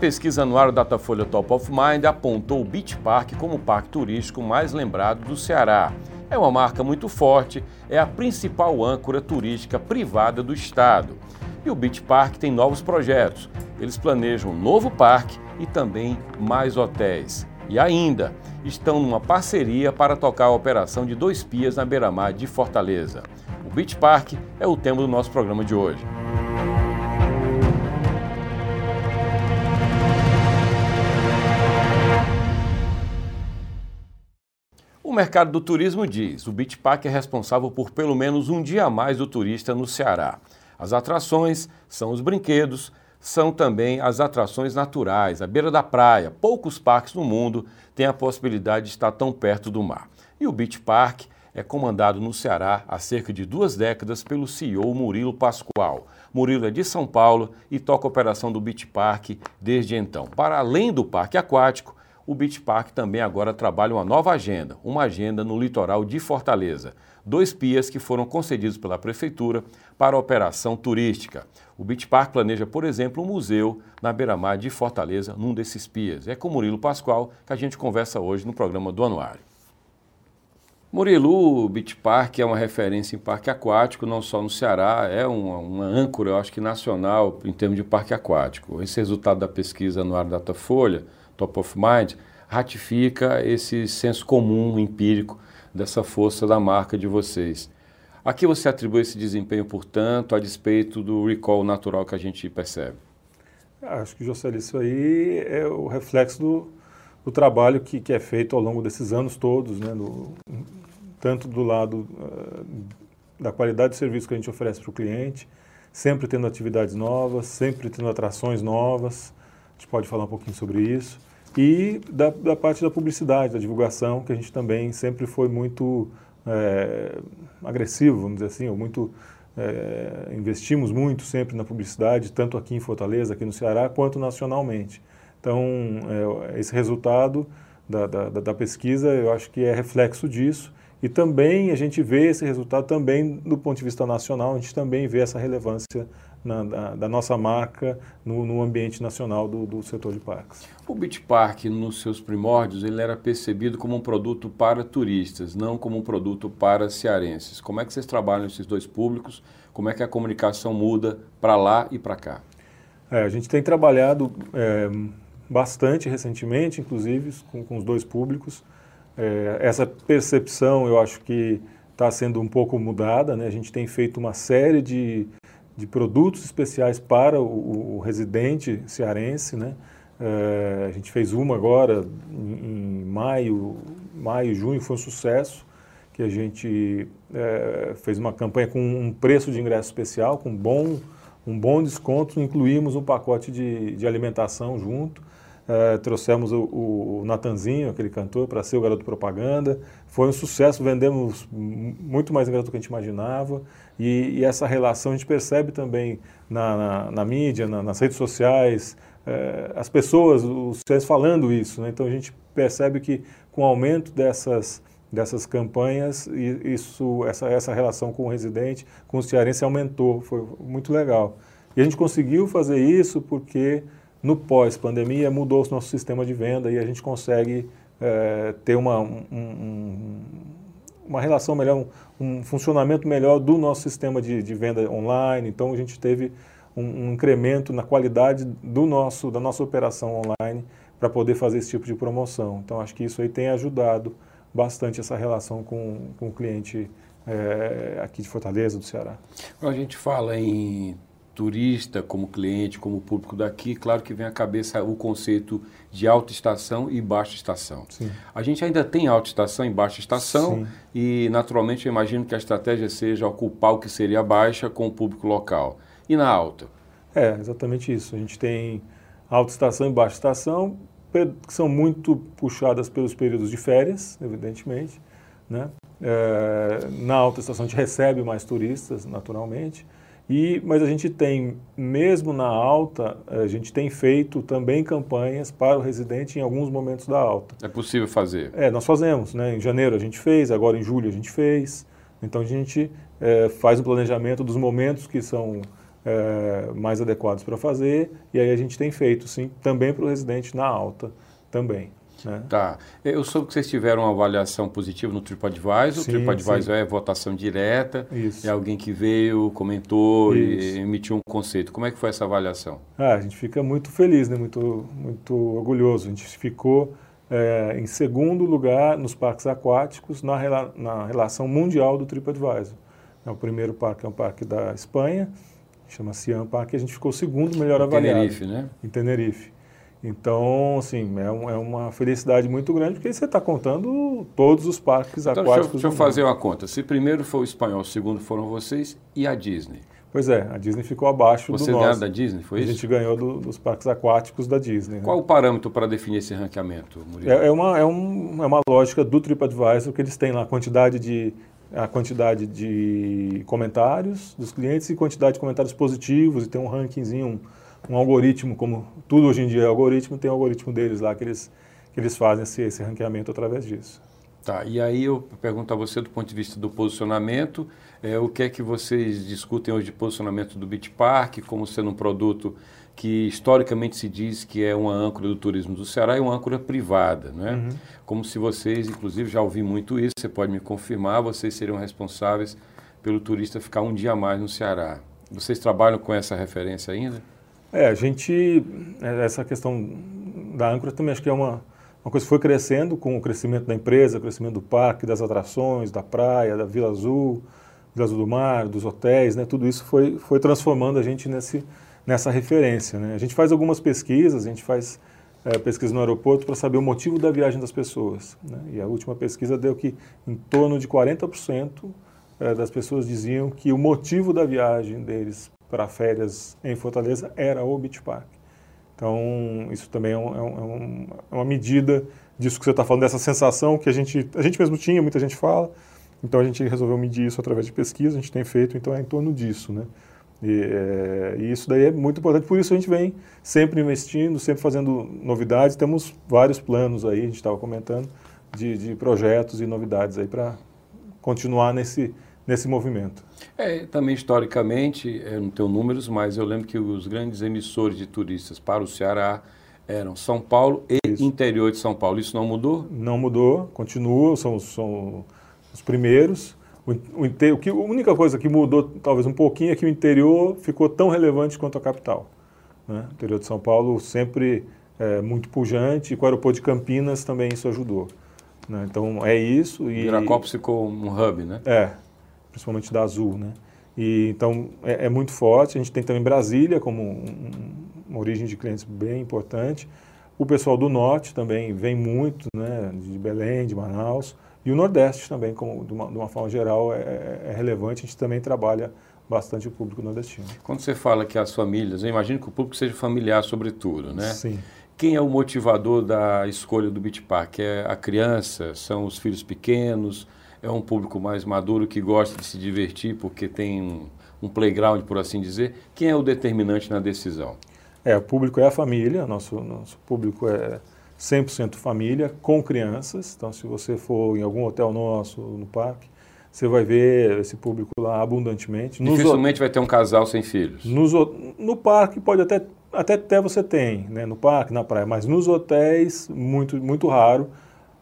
A pesquisa anual Datafolha Top of Mind apontou o Beach Park como o parque turístico mais lembrado do Ceará. É uma marca muito forte, é a principal âncora turística privada do estado. E o Beach Park tem novos projetos. Eles planejam um novo parque e também mais hotéis. E ainda, estão numa parceria para tocar a operação de dois pias na beira-mar de Fortaleza. O Beach Park é o tema do nosso programa de hoje. O mercado do turismo diz: o Beach Park é responsável por pelo menos um dia a mais do turista no Ceará. As atrações são os brinquedos, são também as atrações naturais, à beira da praia. Poucos parques no mundo têm a possibilidade de estar tão perto do mar. E o Beach Park é comandado no Ceará há cerca de duas décadas pelo CEO Murilo Pascoal. Murilo é de São Paulo e toca a operação do Beach Park desde então. Para além do parque aquático, o Beach Park também agora trabalha uma nova agenda, uma agenda no litoral de Fortaleza. Dois pias que foram concedidos pela Prefeitura para operação turística. O Beach Park planeja, por exemplo, um museu na beira-mar de Fortaleza, num desses pias. É com Murilo Pascoal que a gente conversa hoje no programa do Anuário. Murilo, o Beach Park é uma referência em parque aquático, não só no Ceará, é uma, uma âncora, eu acho que nacional, em termos de parque aquático. Esse resultado da pesquisa no Anuário Datafolha top of mind, ratifica esse senso comum, empírico, dessa força da marca de vocês. A que você atribui esse desempenho, portanto, a despeito do recall natural que a gente percebe? Acho que, José, isso aí é o reflexo do, do trabalho que, que, é feito ao longo desses anos todos, né, do, tanto do lado uh, da qualidade de serviço que a gente oferece para o cliente, sempre tendo atividades novas, sempre tendo atrações novas, a gente pode falar um pouquinho sobre isso, e da, da, parte da publicidade, da divulgação, que a gente também sempre foi muito é, agressivo, vamos dizer assim, ou muito é, investimos muito sempre na publicidade, tanto aqui em Fortaleza, aqui no Ceará, quanto nacionalmente. Então, é, esse resultado da, da, da, pesquisa, eu acho que é reflexo disso. E também a gente vê esse resultado também do ponto de vista nacional, a gente também vê essa relevância na, da, da, nossa marca no, no ambiente nacional do, do, setor de parques. O Beach Park, nos seus primórdios, ele era percebido como um produto para turistas, não como um produto para cearenses. Como é que vocês trabalham esses dois públicos? Como é que a comunicação muda para lá e para cá? É, a gente tem trabalhado é, bastante recentemente, inclusive, com, com os dois públicos. É, essa percepção, eu acho que está sendo um pouco mudada. Né? A gente tem feito uma série de de produtos especiais para o, o residente cearense, né? É, a gente fez uma agora em, em, maio, maio, junho, foi um sucesso, que a gente é, fez uma campanha com um preço de ingresso especial, com bom, um bom desconto, incluímos um pacote de, de alimentação junto, é, trouxemos o, o, Natanzinho, aquele cantor, para ser o garoto propaganda. Foi um sucesso, vendemos muito mais ingresso do que a gente imaginava. E, e essa relação a gente percebe também na, na, na mídia, na, nas redes sociais, é, as pessoas, os ciências falando isso. Né? Então a gente percebe que com o aumento dessas, dessas campanhas, isso, essa, essa relação com o residente, com o cearense aumentou, foi muito legal. E a gente conseguiu fazer isso porque no pós-pandemia mudou o nosso sistema de venda e a gente consegue é, ter uma, um, um, uma relação melhor, um, funcionamento melhor do nosso sistema de, de venda online. Então a gente teve um, um, incremento na qualidade do nosso, da nossa operação online para poder fazer esse tipo de promoção. Então acho que isso aí tem ajudado bastante essa relação com, com o cliente é, aqui de Fortaleza, do Ceará. Quando a gente fala em turista, como cliente, como público daqui, claro que vem à cabeça o conceito de alta estação e baixa estação. Sim. A gente ainda tem alta estação e baixa estação Sim. e, naturalmente, eu imagino que a estratégia seja ocupar o que seria baixa com o público local. E na alta? É, exatamente isso. A gente tem alta estação e baixa estação, que são muito puxadas pelos períodos de férias, evidentemente. Né? É, na alta estação a gente recebe mais turistas, naturalmente. E, mas a gente tem, mesmo na alta, a gente tem feito também campanhas para o residente em alguns momentos da alta. É possível fazer? É, nós fazemos. Né? Em janeiro a gente fez, agora em julho a gente fez. Então a gente é, faz um planejamento dos momentos que são é, mais adequados para fazer, e aí a gente tem feito, sim, também para o residente na alta também. Né? Tá. Eu soube que vocês tiveram uma avaliação positiva no TripAdvisor. Sim, o TripAdvisor sim. é votação direta. Isso. É alguém que veio, comentou Isso. e emitiu um conceito. Como é que foi essa avaliação? Ah, a gente fica muito feliz, né? muito, muito orgulhoso. A gente ficou é, em segundo lugar nos parques aquáticos na, rela na relação mundial do TripAdvisor. É, o primeiro parque é um parque da Espanha, chama Cian Parque, e a gente ficou o segundo melhor em avaliado. Tenerife, né? Em Tenerife. Então, assim, é, um, é uma felicidade muito grande, porque você está contando todos os parques então, aquáticos. Deixa, eu, deixa eu fazer uma conta. Se primeiro foi o espanhol, segundo foram vocês e a Disney. Pois é, a Disney ficou abaixo do nosso. ganharam da Disney, foi isso? A gente ganhou do, dos parques aquáticos da Disney. Né? Qual o parâmetro para definir esse ranqueamento, Murilo? É, é, uma, é, um, é uma lógica do TripAdvisor que eles têm lá a quantidade de, a quantidade de comentários dos clientes e quantidade de comentários positivos e tem um rankingzinho, um, um algoritmo, como tudo hoje em dia é algoritmo, tem um algoritmo deles lá que eles, que eles fazem esse, esse ranqueamento através disso. Tá, e aí eu pergunto a você do ponto de vista do posicionamento, é, o que é que vocês discutem hoje de posicionamento do Beach Park como sendo um produto que historicamente se diz que é uma âncora do turismo do Ceará e uma âncora privada, né? Uhum. Como se vocês, inclusive, já ouvi muito isso, você pode me confirmar, vocês seriam responsáveis pelo turista ficar um dia a mais no Ceará. Vocês trabalham com essa referência ainda? É, a gente, é, essa questão da âncora também acho que é uma, uma coisa que foi crescendo com o crescimento da empresa, o crescimento do parque, das atrações, da praia, da Vila Azul, Vila Azul do Mar, dos hotéis, né? Tudo isso foi, foi transformando a gente nesse, nessa referência, né? A gente faz algumas pesquisas, a gente faz é, pesquisa no aeroporto para saber o motivo da viagem das pessoas. Né? E a última pesquisa deu que em torno de 40% é, das pessoas diziam que o motivo da viagem deles para férias em Fortaleza era o Beach Park. Então, isso também é, um, é, um, é, é uma medida disso que você está falando, dessa sensação que a gente, a gente mesmo tinha, muita gente fala. Então, a gente resolveu medir isso através de pesquisa, a gente tem feito, então é em torno disso, né? E, é, e, isso daí é muito importante, por isso a gente vem sempre investindo, sempre fazendo novidades. Temos vários planos aí, a gente estava comentando, de, de, projetos e novidades aí para continuar nesse, nesse movimento. É, também historicamente, eu não tenho números, mas eu lembro que os grandes emissores de turistas para o Ceará eram São Paulo e Isso. interior de São Paulo. Isso não mudou? Não mudou, continua, são, são os primeiros. O, o, o que, a única coisa que mudou talvez um pouquinho é que o interior ficou tão relevante quanto a capital. Né? O interior de São Paulo sempre é, muito pujante e com o aeroporto de Campinas também isso ajudou. Né? Então é isso. E Viracopos ficou um hub, né? É, principalmente da Azul, né? E, então, é, é, muito forte. A gente tem também Brasília como um, uma origem de clientes bem importante. O pessoal do Norte também vem muito, né? De Belém, de Manaus. E o Nordeste também, como, de, uma, de uma forma geral, é, é, é relevante. A gente também trabalha bastante o público nordestino. Quando você fala que as famílias, eu imagino que o público seja familiar sobretudo, né? Sim. Quem é o motivador da escolha do Beach Park? É a criança? São os filhos pequenos? É um público mais maduro que gosta de se divertir porque tem um, um playground, por assim dizer. Quem é o determinante na decisão? É, o público é a família, nosso, nosso público é 100% família, com crianças. Então, se você for em algum hotel nosso, no parque, você vai ver esse público lá abundantemente. Dificilmente vai ter um casal sem filhos. Nos, no parque pode até, até, até você tem, né? no parque, na praia, mas nos hotéis, muito, muito raro.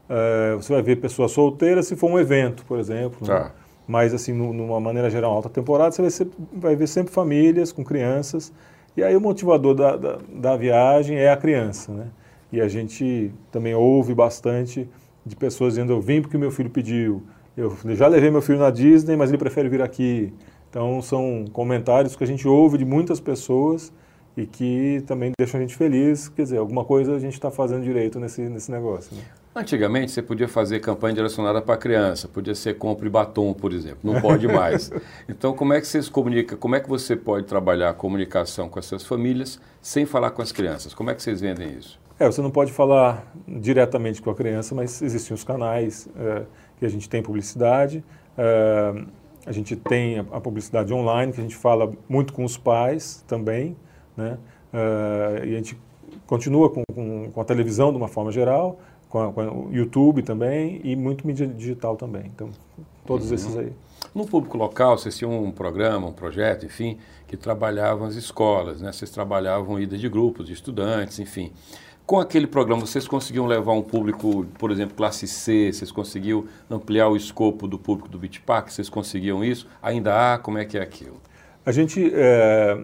Uh, você vai ver pessoas solteiras se for um evento, por exemplo. Né? Tá. Né? Mas, assim, no, numa maneira geral, alta temporada, você vai, ser, vai, ver sempre famílias com crianças. E aí o motivador da, da, da, viagem é a criança, né? E a gente também ouve bastante de pessoas dizendo, eu vim porque meu filho pediu. Eu já levei meu filho na Disney, mas ele prefere vir aqui. Então, são comentários que a gente ouve de muitas pessoas e que também deixam a gente feliz. Quer dizer, alguma coisa a gente está fazendo direito nesse, nesse negócio. Né? Antigamente você podia fazer campanha direcionada para criança, podia ser compre batom, por exemplo, não pode mais. então como é que você se comunica, como é que você pode trabalhar a comunicação com essas famílias sem falar com as crianças? Como é que vocês vendem isso? É, você não pode falar diretamente com a criança, mas existem os canais é, que a gente tem publicidade, é, a gente tem a publicidade online, que a gente fala muito com os pais também, né? É, e a gente continua com, com, com a televisão de uma forma geral, com, a, com o YouTube também e muito mídia digital também. Então, todos uhum. esses aí. No público local, vocês tinham um programa, um projeto, enfim, que trabalhavam as escolas, né? Vocês trabalhavam ida de grupos, de estudantes, enfim. Com aquele programa, vocês conseguiam levar um público, por exemplo, classe C, vocês conseguiam ampliar o escopo do público do Bitpack, vocês conseguiam isso? Ainda há? Como é que é aquilo? A gente, é,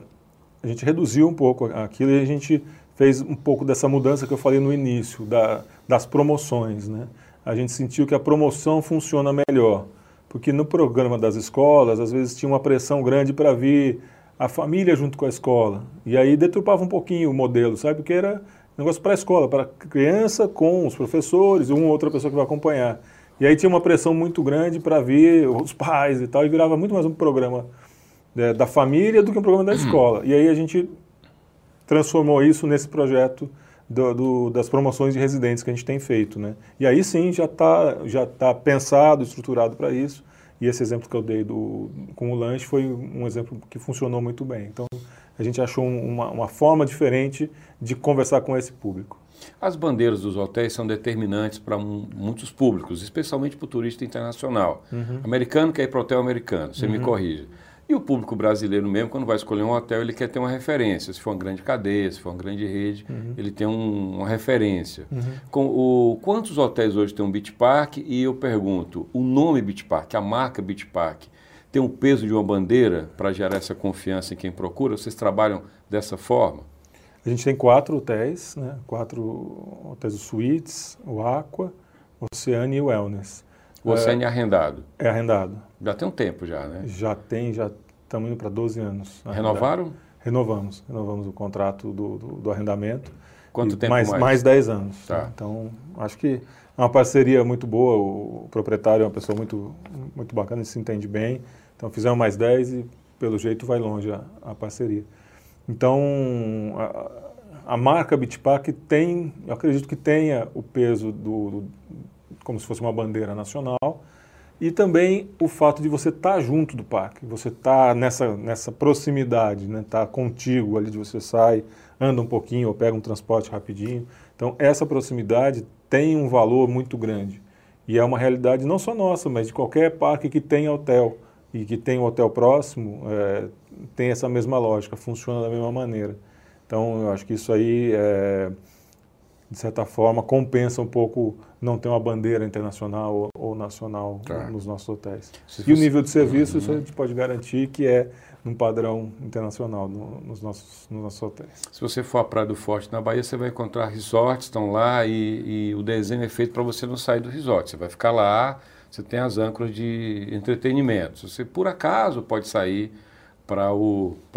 a gente reduziu um pouco aquilo e a gente fez um pouco dessa mudança que eu falei no início, da, das promoções, né? A gente sentiu que a promoção funciona melhor, porque no programa das escolas, às vezes tinha uma pressão grande para vir a família junto com a escola, e aí deturpava um pouquinho o modelo, sabe? Porque era negócio para a escola, para a criança com os professores e uma outra pessoa que vai acompanhar. E aí tinha uma pressão muito grande para vir os pais e tal, e virava muito mais um programa é, da família do que um programa da uhum. escola. E aí a gente transformou isso nesse projeto do, do, das promoções de residentes que a gente tem feito. Né? E aí sim já está já tá pensado, estruturado para isso. E esse exemplo que eu dei do, com o lanche foi um exemplo que funcionou muito bem. Então, a gente achou uma, uma forma diferente de conversar com esse público. As bandeiras dos hotéis são determinantes para muitos públicos, especialmente para o turista internacional. Uhum. Americano quer ir para o hotel americano, você uhum. me corrija. E o público brasileiro mesmo, quando vai escolher um hotel, ele quer ter uma referência. Se for uma grande cadeia, se for uma grande rede, uhum. ele tem um, uma referência. Uhum. Com o, quantos hotéis hoje tem um Beach Park? E eu pergunto, o nome Beach Park, a marca Beach Park, tem o peso de uma bandeira para gerar essa confiança em quem procura? Vocês trabalham dessa forma? A gente tem quatro hotéis, né? quatro hotéis suítes, o Aqua, Oceane e o Wellness. O Oceane é, é arrendado? É arrendado. Já tem um tempo já, né? Já tem, já estamos indo para 12 anos. Renovaram? Renovamos, renovamos o contrato do, do, do arrendamento. Quanto tempo mais? Mais 10 anos. Tá. Então, acho que é uma parceria muito boa, o proprietário é uma pessoa muito, muito bacana, ele se entende bem. Então fizemos mais 10 e pelo jeito vai longe a, a parceria. Então a, a marca Bitpack tem, eu acredito que tenha o peso do, do, como se fosse uma bandeira nacional e também o fato de você estar tá junto do parque, você estar tá nessa, nessa proximidade, né? Tá contigo ali de você sai, anda um pouquinho ou pega um transporte rapidinho. Então essa proximidade tem um valor muito grande. E é uma realidade não só nossa, mas de qualquer parque que tenha hotel e que tem um hotel próximo, é, tem essa mesma lógica, funciona da mesma maneira. Então, eu acho que isso aí, é, de certa forma, compensa um pouco não ter uma bandeira internacional ou, ou nacional tá. nos nossos hotéis. Se e fosse... o nível de serviço, uhum. isso a gente pode garantir que é num padrão internacional no, nos, nossos, nos nossos hotéis. Se você for à Praia do Forte, na Bahia, você vai encontrar resorts, estão lá, e, e o desenho é feito para você não sair do resort. Você vai ficar lá, você tem as âncoras de entretenimento. Você, por acaso, pode sair para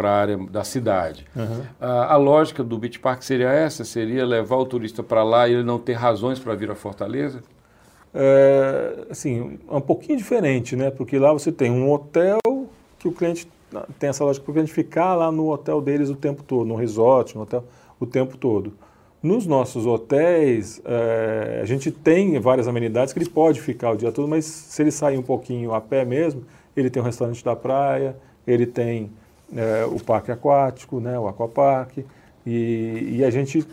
a área da cidade. Uhum. A, a, lógica do Beach Park seria essa? Seria levar o turista para lá e ele não ter razões para vir a Fortaleza? É, assim, é um pouquinho diferente, né? Porque lá você tem um hotel que o cliente tem essa lógica para o cliente ficar lá no hotel deles o tempo todo, no resort, no hotel, o tempo todo. Nos nossos hotéis, é, a gente tem várias amenidades que ele pode ficar o dia todo, mas se ele sair um pouquinho a pé mesmo, ele tem um restaurante da praia, ele tem é, o parque aquático, né, o aquapark, e, e a gente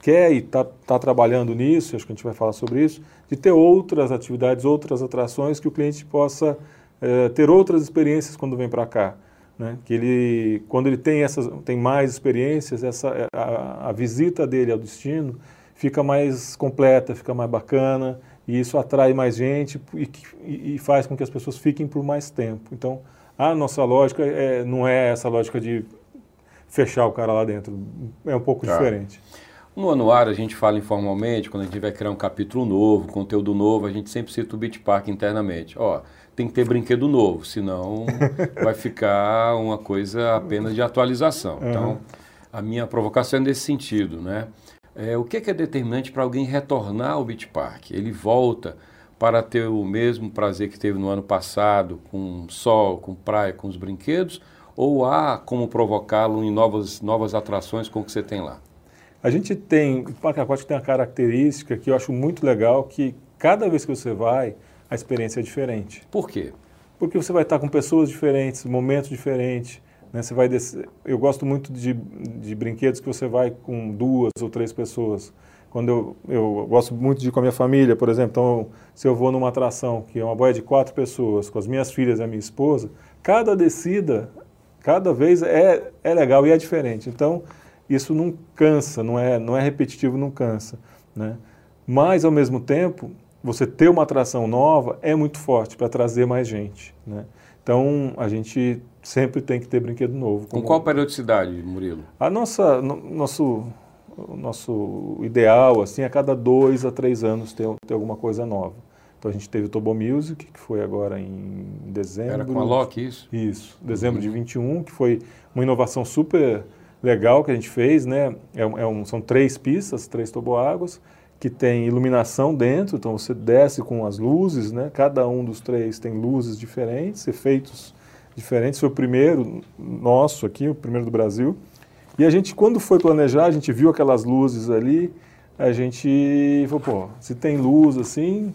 quer e está tá trabalhando nisso, acho que a gente vai falar sobre isso, de ter outras atividades, outras atrações que o cliente possa é, ter outras experiências quando vem para cá. Né? Que ele, quando ele tem, essas, tem mais experiências, essa, a, a visita dele ao destino fica mais completa, fica mais bacana, e isso atrai mais gente e, e, faz com que as pessoas fiquem por mais tempo. Então, a nossa lógica é, não é essa lógica de fechar o cara lá dentro, é um pouco tá. diferente. No anuário a gente fala informalmente, quando a gente vai criar um capítulo novo, conteúdo novo, a gente sempre cita o Beach Park internamente. Ó, tem que ter brinquedo novo, senão vai ficar uma coisa apenas de atualização. Uhum. Então, a minha provocação é nesse sentido, né? É, o que é, que é determinante para alguém retornar ao Beach Park? Ele volta para ter o mesmo prazer que teve no ano passado, com sol, com praia, com os brinquedos, ou há como provocá-lo em novas, novas atrações com o que você tem lá? A gente tem, o Parque Aquático tem uma característica que eu acho muito legal, que cada vez que você vai, a experiência é diferente. Por quê? Porque você vai estar com pessoas diferentes, momentos diferentes. Né? Você vai descer, eu gosto muito de, de brinquedos que você vai com duas ou três pessoas. Quando eu, eu gosto muito de ir com a minha família, por exemplo, então se eu vou numa atração que é uma boia de quatro pessoas, com as minhas filhas e a minha esposa, cada descida, cada vez é, é legal e é diferente. Então, isso não cansa, não é, não é repetitivo, não cansa. Né? Mas, ao mesmo tempo, você ter uma atração nova é muito forte para trazer mais gente. Né? Então, a gente sempre tem que ter brinquedo novo. Com qual periodicidade, Murilo? A nossa, no, nosso, o nosso ideal, assim, a cada dois a três anos ter, ter alguma coisa nova. Então a gente teve o Tobo Music, que foi agora em dezembro. Era com a Loki, isso? Isso, dezembro uhum. de 21, que foi uma inovação super legal que a gente fez, né? É, é um, são três pistas, três toboáguas, que tem iluminação dentro, então você desce com as luzes, né? Cada um dos três tem luzes diferentes, efeitos diferentes. Foi o primeiro nosso aqui, o primeiro do Brasil. E a gente, quando foi planejar, a gente viu aquelas luzes ali, a gente falou, pô, se tem luz assim,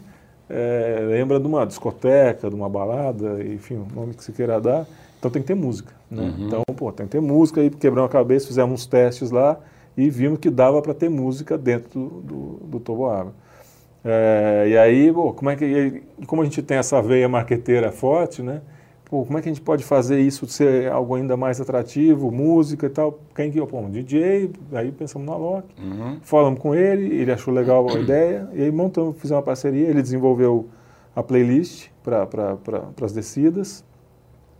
é, lembra de uma discoteca, de uma balada, enfim, o nome que se queira dar. Então tem que ter música. Né? Uhum. Então, pô, tem que ter música, aí quebramos a cabeça, fizemos uns testes lá e vimos que dava para ter música dentro do, do, do Toboágua. É, e aí, pô, como é que como a gente tem essa veia marqueteira forte, né? Pô, como é que a gente pode fazer isso ser algo ainda mais atrativo, música e tal? Quem que, pô, um DJ, aí pensamos no Alok, uhum. falamos com ele, ele achou legal a ideia, e aí montamos, fizemos uma parceria, ele desenvolveu a playlist para pra, as descidas,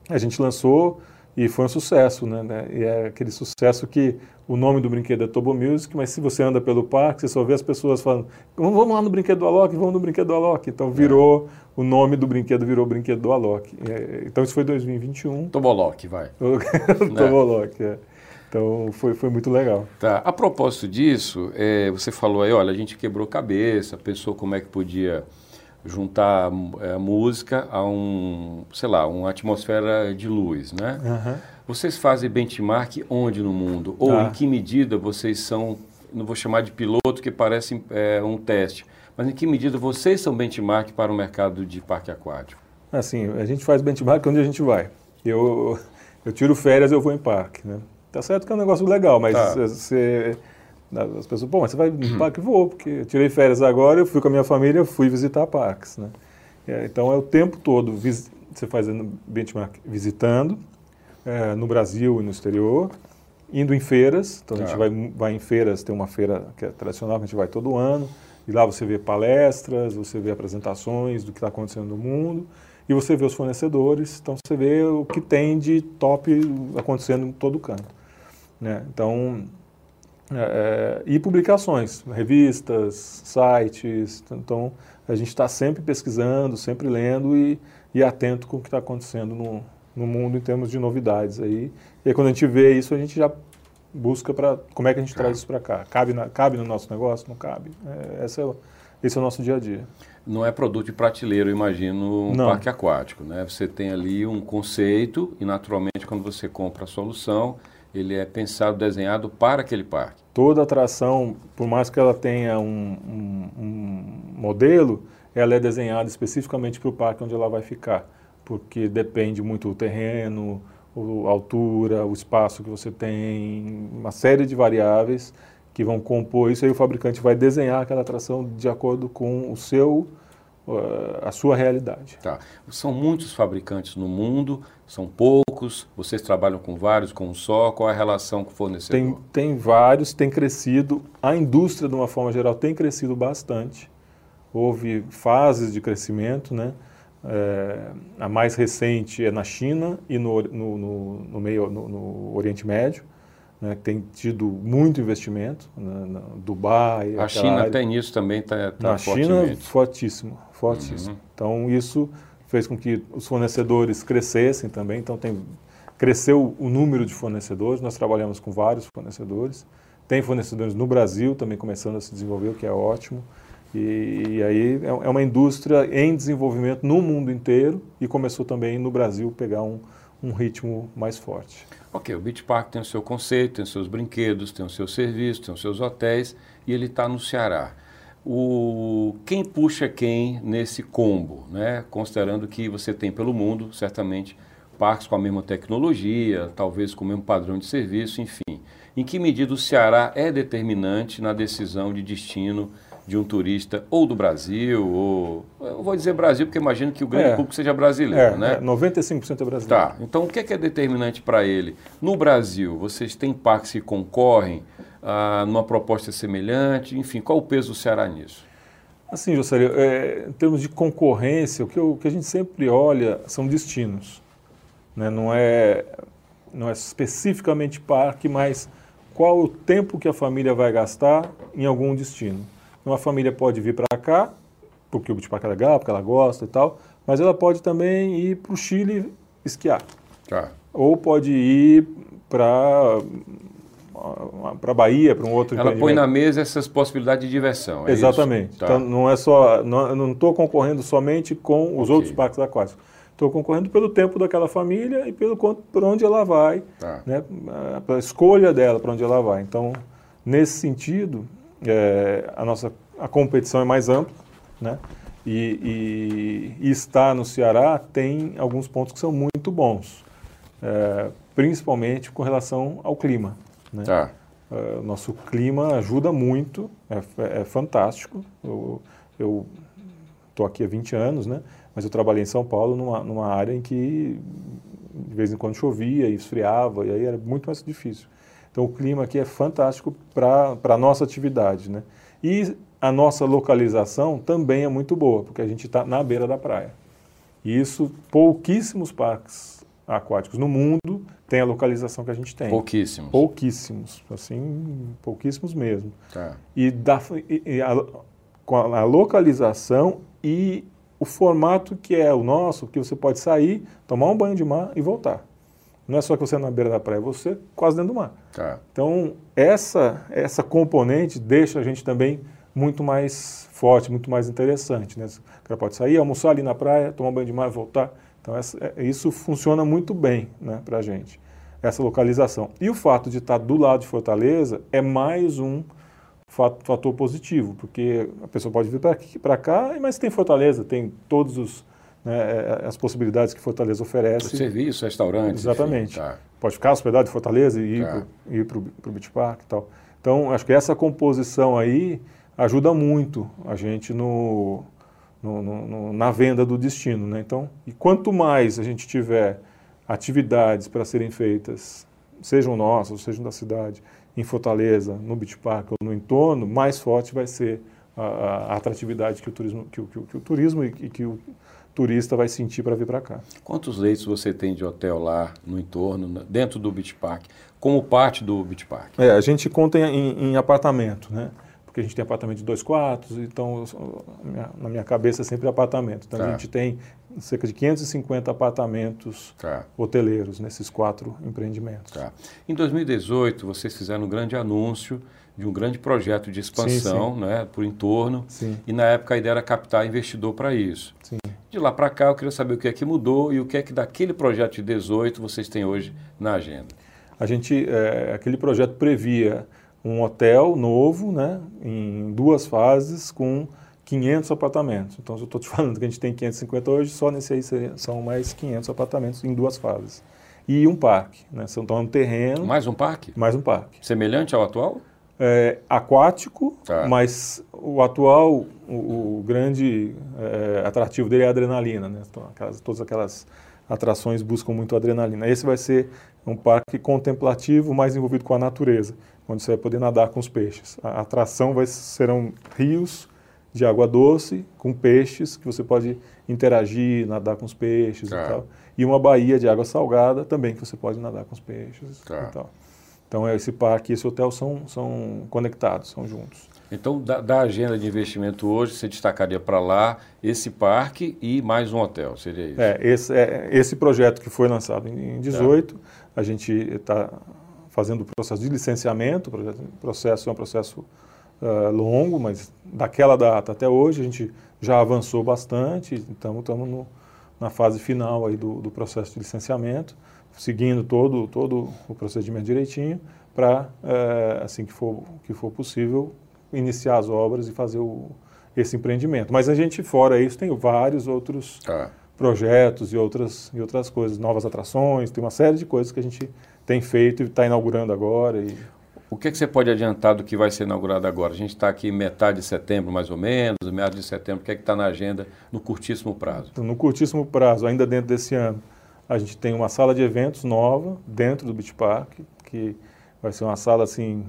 a gente lançou, e foi um sucesso, né, né? E é aquele sucesso que o nome do brinquedo é Turbo Music, mas se você anda pelo parque, você só vê as pessoas falando, vamos lá no brinquedo do Alok, vamos no brinquedo do Alok. Então virou, é. o nome do brinquedo virou brinquedo do Alok. É, então isso foi 2021. Tobolok, vai. Tobolok, é. Então foi, foi muito legal. Tá. A propósito disso, é, você falou aí, olha, a gente quebrou cabeça, pensou como é que podia juntar é, música a um, sei lá, uma atmosfera de luz, né? Uhum. Vocês fazem benchmark onde no mundo? Ou ah. em que medida vocês são, não vou chamar de piloto, que parece é, um teste, mas em que medida vocês são benchmark para o mercado de parque aquático? Assim, a gente faz benchmark onde a gente vai. Eu, eu tiro férias, eu vou em parque, né? Tá certo que é um negócio legal, mas tá. você as pessoas, bom, mas você vai no uhum. parque? Vou, porque eu tirei férias agora, eu fui com a minha família, fui visitar parques, né? É, então é o tempo todo, você fazendo benchmark, visitando é, no Brasil e no exterior, indo em feiras, então a gente tá. vai, vai em feiras, tem uma feira que é tradicional, a gente vai todo ano, e lá você vê palestras, você vê apresentações do que está acontecendo no mundo, e você vê os fornecedores, então você vê o que tem de top acontecendo em todo canto. Né? Então, é, é, e publicações, revistas, sites. Então, a gente está sempre pesquisando, sempre lendo e, e atento com o que está acontecendo no, no mundo em termos de novidades. Aí. E aí, quando a gente vê isso, a gente já busca para como é que a gente traz isso para cá. Cabe, na, cabe no nosso negócio? Não cabe. É, esse, é, esse é o nosso dia a dia. Não é produto de prateleiro, imagino, um Não. parque aquático. Né? Você tem ali um conceito e, naturalmente, quando você compra a solução, ele é pensado, desenhado para aquele parque. Toda atração, por mais que ela tenha um, um, um modelo, ela é desenhada especificamente para o parque onde ela vai ficar, porque depende muito do terreno, a altura, o espaço que você tem, uma série de variáveis que vão compor isso, aí o fabricante vai desenhar aquela atração de acordo com o seu a sua realidade. Tá. São muitos fabricantes no mundo, são poucos, vocês trabalham com vários, com um só, qual é a relação com o fornecedor? Tem, tem vários, tem crescido, a indústria de uma forma geral tem crescido bastante, houve fases de crescimento, né? É, a mais recente é na China e no, no, no, no meio, no, no Oriente Médio, né, tem tido muito investimento, né, na Dubai. A China área. tem isso também, está tá Na China, fortíssimo, fortíssimo. Uhum. Então, isso fez com que os fornecedores crescessem também, então tem, cresceu o número de fornecedores, nós trabalhamos com vários fornecedores, tem fornecedores no Brasil também começando a se desenvolver, o que é ótimo, e, e aí é, é uma indústria em desenvolvimento no mundo inteiro e começou também no Brasil pegar um, um ritmo mais forte. Ok, o Beach Park tem o seu conceito, tem os seus brinquedos, tem os seus serviços, tem os seus hotéis e ele está no Ceará. O, quem puxa quem nesse combo, né? considerando que você tem pelo mundo, certamente, parques com a mesma tecnologia, talvez com o mesmo padrão de serviço, enfim. Em que medida o Ceará é determinante na decisão de destino de um turista ou do Brasil, ou. Eu vou dizer Brasil, porque imagino que o grande é, público seja brasileiro, é, né? É, 95% é brasileiro. Tá, então o que é, que é determinante para ele? No Brasil, vocês têm parques que concorrem ah, numa proposta semelhante? Enfim, qual o peso do Ceará nisso? Assim, José, é, em termos de concorrência, o que, eu, o que, a gente sempre olha são destinos. Né? Não, é, não é especificamente parque, mas qual o tempo que a família vai gastar em algum destino. Uma família pode vir para cá, porque o beach park é legal, porque ela gosta e tal, mas ela pode também ir para o Chile esquiar. Tá. Ou pode ir para para Bahia, para um outro Ela põe na mesa essas possibilidades de diversão. É Exatamente. Tá. Então não é só, não, estou concorrendo somente com os okay. outros parques aquáticos. Estou concorrendo pelo tempo daquela família e pelo por onde ela vai, tá. né? Pela escolha dela para onde ela vai. Então, nesse sentido, é, a nossa a competição é mais ampla, né? E, e, e, estar no Ceará tem alguns pontos que são muito bons, é, principalmente com relação ao clima. Né? Tá. É, nosso clima ajuda muito, é, é fantástico. Eu estou aqui há 20 anos, né? mas eu trabalhei em São Paulo numa, numa área em que de vez em quando chovia e esfriava, e aí era muito mais difícil. Então o clima aqui é fantástico para a nossa atividade. Né? E a nossa localização também é muito boa, porque a gente está na beira da praia. E isso, pouquíssimos parques aquáticos no mundo têm a localização que a gente tem. Pouquíssimos. Pouquíssimos, assim, pouquíssimos mesmo. Tá. E, da, e a, com a, a localização e o formato que é o nosso, que você pode sair, tomar um banho de mar e voltar. Não é só que você é na beira da praia, você é quase dentro do mar. Tá. Então, essa, essa componente deixa a gente também muito mais forte, muito mais interessante. Né? O cara pode sair, almoçar ali na praia, tomar um banho de mar e voltar. Então, essa, é, isso funciona muito bem né, para a gente, essa localização. E o fato de estar do lado de Fortaleza é mais um fator positivo, porque a pessoa pode vir para cá, mas tem Fortaleza, tem todos os né, é, as possibilidades que Fortaleza oferece. O serviço, restaurantes. Exatamente. Enfim, tá. Pode ficar hospedado em Fortaleza e tá. ir para o Beach Park e tal. Então, acho que essa composição aí ajuda muito a gente no, no, no, na venda do destino. Né? Então, e quanto mais a gente tiver atividades para serem feitas, sejam nossas, sejam da cidade, em Fortaleza, no Beach Park ou no entorno, mais forte vai ser a, a atratividade que o turismo, que, que, que o turismo e, e que o turista vai sentir para vir para cá. Quantos leitos você tem de hotel lá no entorno, dentro do Beach Park, como parte do Beach Park? É, a gente conta em, em apartamento, né? Porque a gente tem apartamento de dois quartos, então na minha cabeça é sempre apartamento. Então tá. a gente tem cerca de 550 apartamentos tá. hoteleiros nesses quatro empreendimentos. Tá. Em 2018, vocês fizeram um grande anúncio de um grande projeto de expansão sim, sim. Né, por entorno, sim. e na época a ideia era captar investidor para isso. De lá para cá, eu queria saber o que é que mudou e o que é que daquele projeto de 18 vocês têm hoje na agenda. A gente, é, aquele projeto previa um hotel novo, né, em duas fases, com 500 apartamentos. Então, eu estou te falando que a gente tem 550 hoje, só nesse aí são mais 500 apartamentos em duas fases. E um parque, né? Então, um terreno... Mais um parque? Mais um parque. Semelhante ao atual? É, aquático, tá. mas o atual, o, o grande é, atrativo dele é a adrenalina, né? Então, aquelas, todas aquelas atrações buscam muito adrenalina. Esse vai ser um parque contemplativo mais envolvido com a natureza onde você vai poder nadar com os peixes. A atração vai, serão rios de água doce com peixes que você pode interagir, nadar com os peixes tá. e tal. E uma baía de água salgada também que você pode nadar com os peixes tá. e tal. Então esse parque e esse hotel são, são conectados, são juntos. Então, da, da agenda de investimento hoje, você destacaria para lá esse parque e mais um hotel, seria isso? É, esse, é, esse projeto que foi lançado em 18, tá. A gente está fazendo o processo de licenciamento, o processo é um processo uh, longo, mas daquela data até hoje a gente já avançou bastante, então estamos na fase final aí do, do, processo de licenciamento, seguindo todo, todo o procedimento direitinho, para, uh, assim que for, que for possível, iniciar as obras e fazer o, esse empreendimento. Mas a gente, fora isso, tem vários outros ah. Projetos e outras, e outras coisas, novas atrações, tem uma série de coisas que a gente tem feito e está inaugurando agora. E... O que, é que você pode adiantar do que vai ser inaugurado agora? A gente está aqui metade de setembro, mais ou menos, meados de setembro. O que é que está na agenda no curtíssimo prazo? No curtíssimo prazo, ainda dentro desse ano, a gente tem uma sala de eventos nova dentro do Beach Park, que vai ser uma sala assim.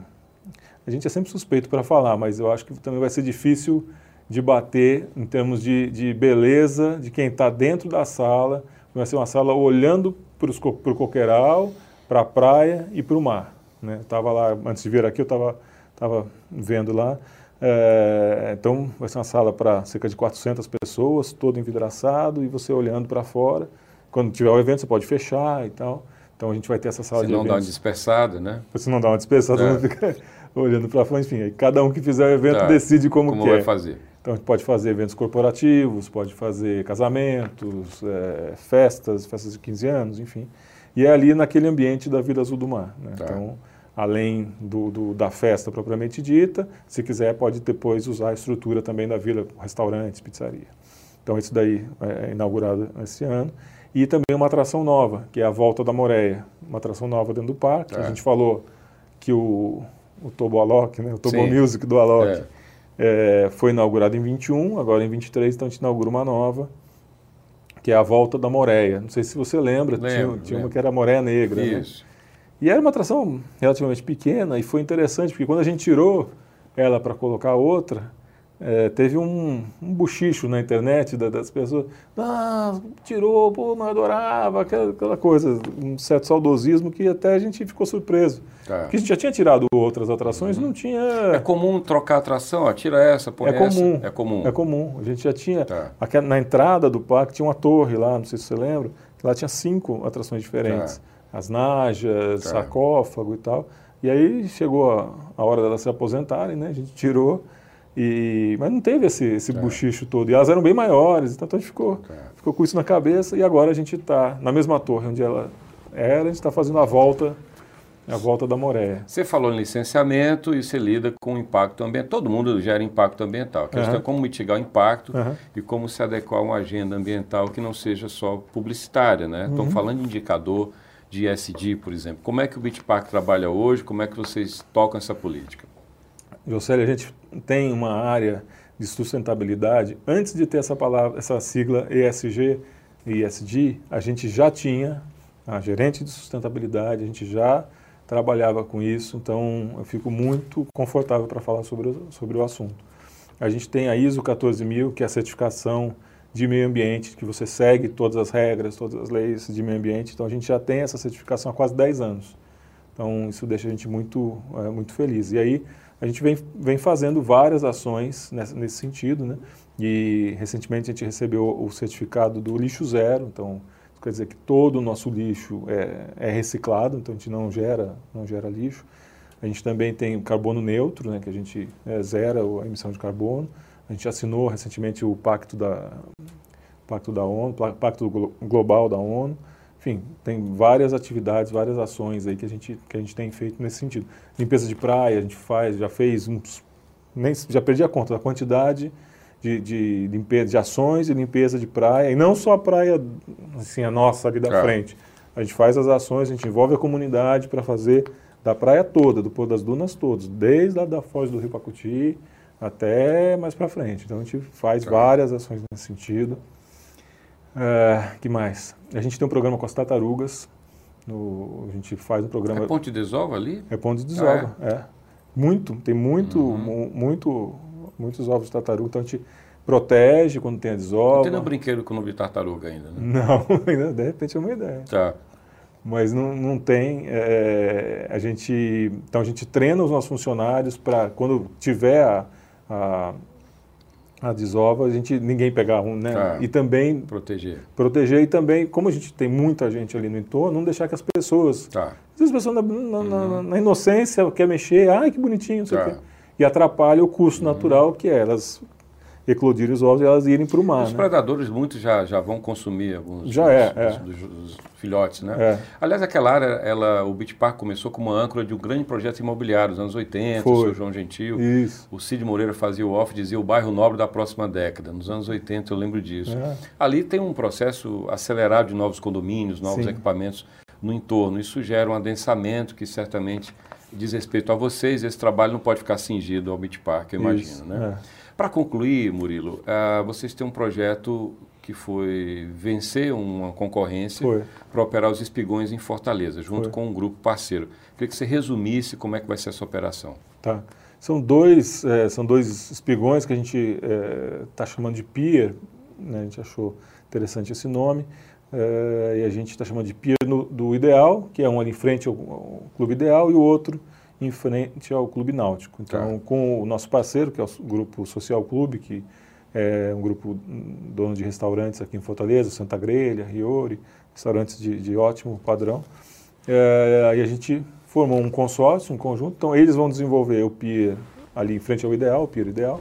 A gente é sempre suspeito para falar, mas eu acho que também vai ser difícil de bater em termos de, de beleza de quem está dentro da sala. Vai ser uma sala olhando para o coqueiral, para a praia e para o mar. Né? Estava lá, antes de vir aqui, eu estava tava vendo lá. É, então, vai ser uma sala para cerca de 400 pessoas, todo envidraçado, e você olhando para fora. Quando tiver o evento, você pode fechar e tal. Então, a gente vai ter essa sala Se de não eventos. dá uma dispersada, né? Se não dá uma dispersada, É. não fica olhando para fora. Enfim, cada um que fizer o evento Tá. decide como, Como quer. vai fazer? Então, a gente pode fazer eventos corporativos, pode fazer casamentos, é, festas, festas de 15 anos, enfim. E é ali naquele ambiente da Vila Azul do Mar. né? Tá. Então, além do, do- da festa propriamente dita, se quiser, pode depois usar a estrutura também da vila, restaurantes, pizzaria. Então, isso daí é inaugurado esse ano. E também uma atração nova, que é a Volta da Moreia. Uma atração nova dentro do parque. Tá. A gente falou que o, o Tobo Alok, né? o Tobo Sim. Music do Alok, É. é, foi inaugurado em 21, agora em 23, então a gente inaugura uma nova, que é a Volta da Moreia. Não sei se você lembra, tinha, Lembro, tinha uma lembro. que era a Moreia Negra. né? Isso. E era uma atração relativamente pequena e foi interessante, porque quando a gente tirou ela para colocar outra, é, teve um, um buchicho na internet da- das pessoas. Ah, tirou, pô, mas eu adorava, aquela, aquela coisa, um certo saudosismo que até a gente ficou surpreso. Tá. Porque a gente já tinha tirado outras atrações, não tinha. É comum trocar atração, ó, tira essa, põe É essa. comum. É comum. É comum. A gente já tinha. Tá. aqui na entrada do parque tinha uma torre lá, não sei se você lembra, que lá tinha cinco atrações diferentes. As najas, Tá. sarcófago e tal. E aí chegou a, a hora delas se aposentarem, né? A gente tirou. E, mas não teve esse, esse Tá. buchicho todo. E elas eram bem maiores, então a gente ficou, Tá. ficou com isso na cabeça. E agora a gente está na mesma torre onde ela era, a gente está fazendo a volta, a volta da Moreia. Você falou em licenciamento e você lida com o impacto ambiental. Todo mundo gera impacto ambiental. A questão Aham. é como mitigar o impacto Aham. e como se adequar a uma agenda ambiental que não seja só publicitária. Né? Uhum. Estamos falando de indicador de ESG, por exemplo. Como é que o Beach Park trabalha hoje? Como é que vocês tocam essa política? Josélio, a gente tem uma área de sustentabilidade. Antes de ter essa palavra, essa sigla ESG e ESG, a gente já tinha a gerente de sustentabilidade, a gente já trabalhava com isso, então eu fico muito confortável para falar sobre sobre o assunto. A gente tem a ISO 14000, que é a certificação de meio ambiente, que você segue todas as regras, todas as leis de meio ambiente. Então a gente já tem essa certificação há quase 10 anos. Então isso deixa a gente muito, é, muito feliz. E aí a gente vem, vem fazendo várias ações nessa, nesse sentido, né? E recentemente a gente recebeu o certificado do lixo zero, então isso quer dizer que todo o nosso lixo é, é reciclado, então a gente não gera, não gera lixo. A gente também tem o carbono neutro, né, que a gente é, zera a emissão de carbono. A gente assinou recentemente o pacto da, pacto da ONU, pacto Glo- global da ONU. Enfim, tem várias atividades, várias ações aí que a gente, que a gente tem feito nesse sentido. Limpeza de praia, a gente faz, já fez uns, nem, já perdi a conta da quantidade de, de, limpeza, de ações e limpeza de praia, e não só a praia, assim, a nossa ali da Claro. frente. A gente faz as ações, a gente envolve a comunidade para fazer da praia toda, do Pôr das Dunas todos, desde lá da foz do Rio Pacuti até mais para frente. Então a gente faz Tá. várias ações nesse sentido. É, que mais? A gente tem um programa com as tartarugas. no- a gente faz um programa. É ponte de desova ali? É ponto de desova, é. Muito, tem muito, mu- muito, muitos ovos de tartaruga, então a gente protege quando tem a Não desova. tem nenhum brinquedo com o nome de tartaruga ainda, né? Não, de repente é uma ideia. Tá. Mas não, não tem. é, a gente, então a gente treina os nossos funcionários para quando tiver a, a, a desova, a gente ninguém pegar um, né? Tá. E também Proteger. proteger e também, como a gente tem muita gente ali no entorno, não deixar que as pessoas Tá. as pessoas na, na- na- na inocência quer mexer, ai que bonitinho, não sei o Tá. quê. E atrapalha o curso natural que é elas eclodirem os ovos e elas irem para o mar. Os né? predadores, muitos já, já vão consumir alguns Já dos, é, é. dos- dos- filhotes, né? É. Aliás, aquela área, ela, o Beach Park começou como âncora de um grande projeto imobiliário nos anos 80, Foi. o seu João Gentil. Isso. O Cid Moreira fazia o off, dizia o bairro nobre da próxima década. Nos anos 80 eu lembro disso. É. Ali tem um processo acelerado de novos condomínios, novos Sim. equipamentos no entorno. Isso gera um adensamento que certamente diz respeito a vocês, esse trabalho não pode ficar cingido ao Beach Park, eu imagino, Isso, né? é. Para concluir, Murilo, uh, vocês têm um projeto que foi vencer uma concorrência para operar os espigões em Fortaleza, junto foi. com um grupo parceiro. Queria que você resumisse como é que vai ser essa operação. Tá. São dois, é, são dois espigões que a gente está é, chamando de pier, né? a gente achou interessante esse nome, é, e a gente está chamando de pier no, do Ideal, que é um ali em frente ao, ao, Clube Ideal, e o outro em frente ao Clube Náutico. Então, tá. com o nosso parceiro, que é o Grupo Social Clube, que é um grupo dono de restaurantes aqui em Fortaleza, Santa Grelha, Riori, restaurantes de, de ótimo padrão, é, aí a gente formou um consórcio, um conjunto, então eles vão desenvolver o pier ali em frente ao Ideal, o pier Ideal.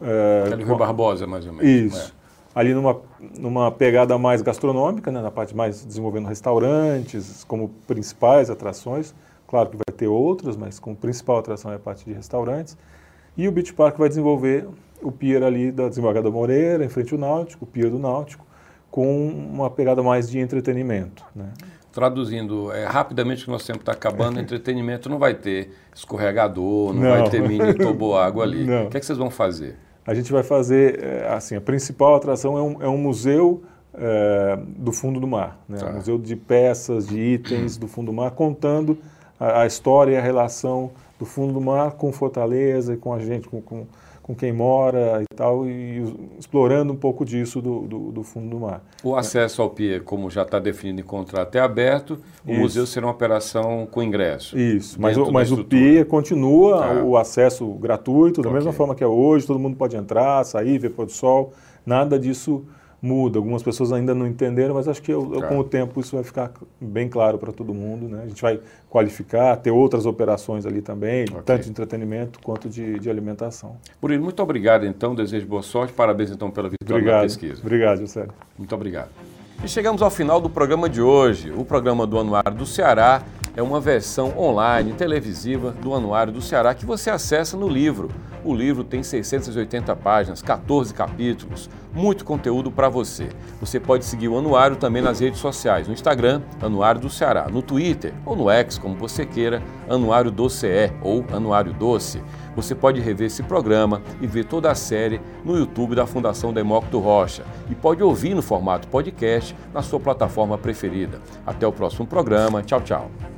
É, ali Rio Barbosa, mais ou menos. Isso. É. Ali numa, numa pegada mais gastronômica, né, na parte mais desenvolvendo restaurantes como principais atrações. Claro que vai ter outras, mas como principal atração é a parte de restaurantes. E o Beach Park vai desenvolver o pier ali da Desembargadora Moreira, em frente ao Náutico, o pier do Náutico, com uma pegada mais de entretenimento. Né? traduzindo é, rapidamente que o nosso tempo está acabando, entretenimento não vai ter escorregador, não, não. vai ter mini toboágua ali. Não. O que, é que vocês vão fazer? A gente vai fazer, é, assim, a principal atração é um, é um museu é, do fundo do mar, né? Tá. um museu de peças, de itens do fundo do mar, contando a, a, história e a relação do fundo do mar com Fortaleza e com a gente, com, com com quem mora e tal, e explorando um pouco disso do, do, do fundo do mar. O acesso ao pier, como já está definido em contrato, é aberto, o Isso. museu será uma operação com ingresso. Isso, mas, o, mas o pier continua tá. o acesso gratuito, da okay. mesma forma que é hoje, todo mundo pode entrar, sair, ver pôr do sol, nada disso muda. Algumas pessoas ainda não entenderam, mas acho que eu, eu, com o tempo isso vai ficar bem claro para todo mundo. Né? A gente vai qualificar, ter outras operações ali também, okay. tanto de entretenimento quanto de, de alimentação. Murilo, muito obrigado então, desejo boa sorte, parabéns então pela vitória obrigado. na pesquisa. Obrigado, José. Muito obrigado. E chegamos ao final do programa de hoje. O programa do Anuário do Ceará é uma versão online, televisiva, do Anuário do Ceará que você acessa no livro. O livro tem 680 páginas, 14 capítulos, muito conteúdo para você. Você pode seguir o Anuário também nas redes sociais, no Instagram, Anuário do Ceará, no Twitter ou no X, como você queira, Anuário do CE ou Anuário Doce. Você pode rever esse programa e ver toda a série no YouTube da Fundação Demócrito Rocha e pode ouvir no formato podcast na sua plataforma preferida. Até o próximo programa. Tchau, tchau.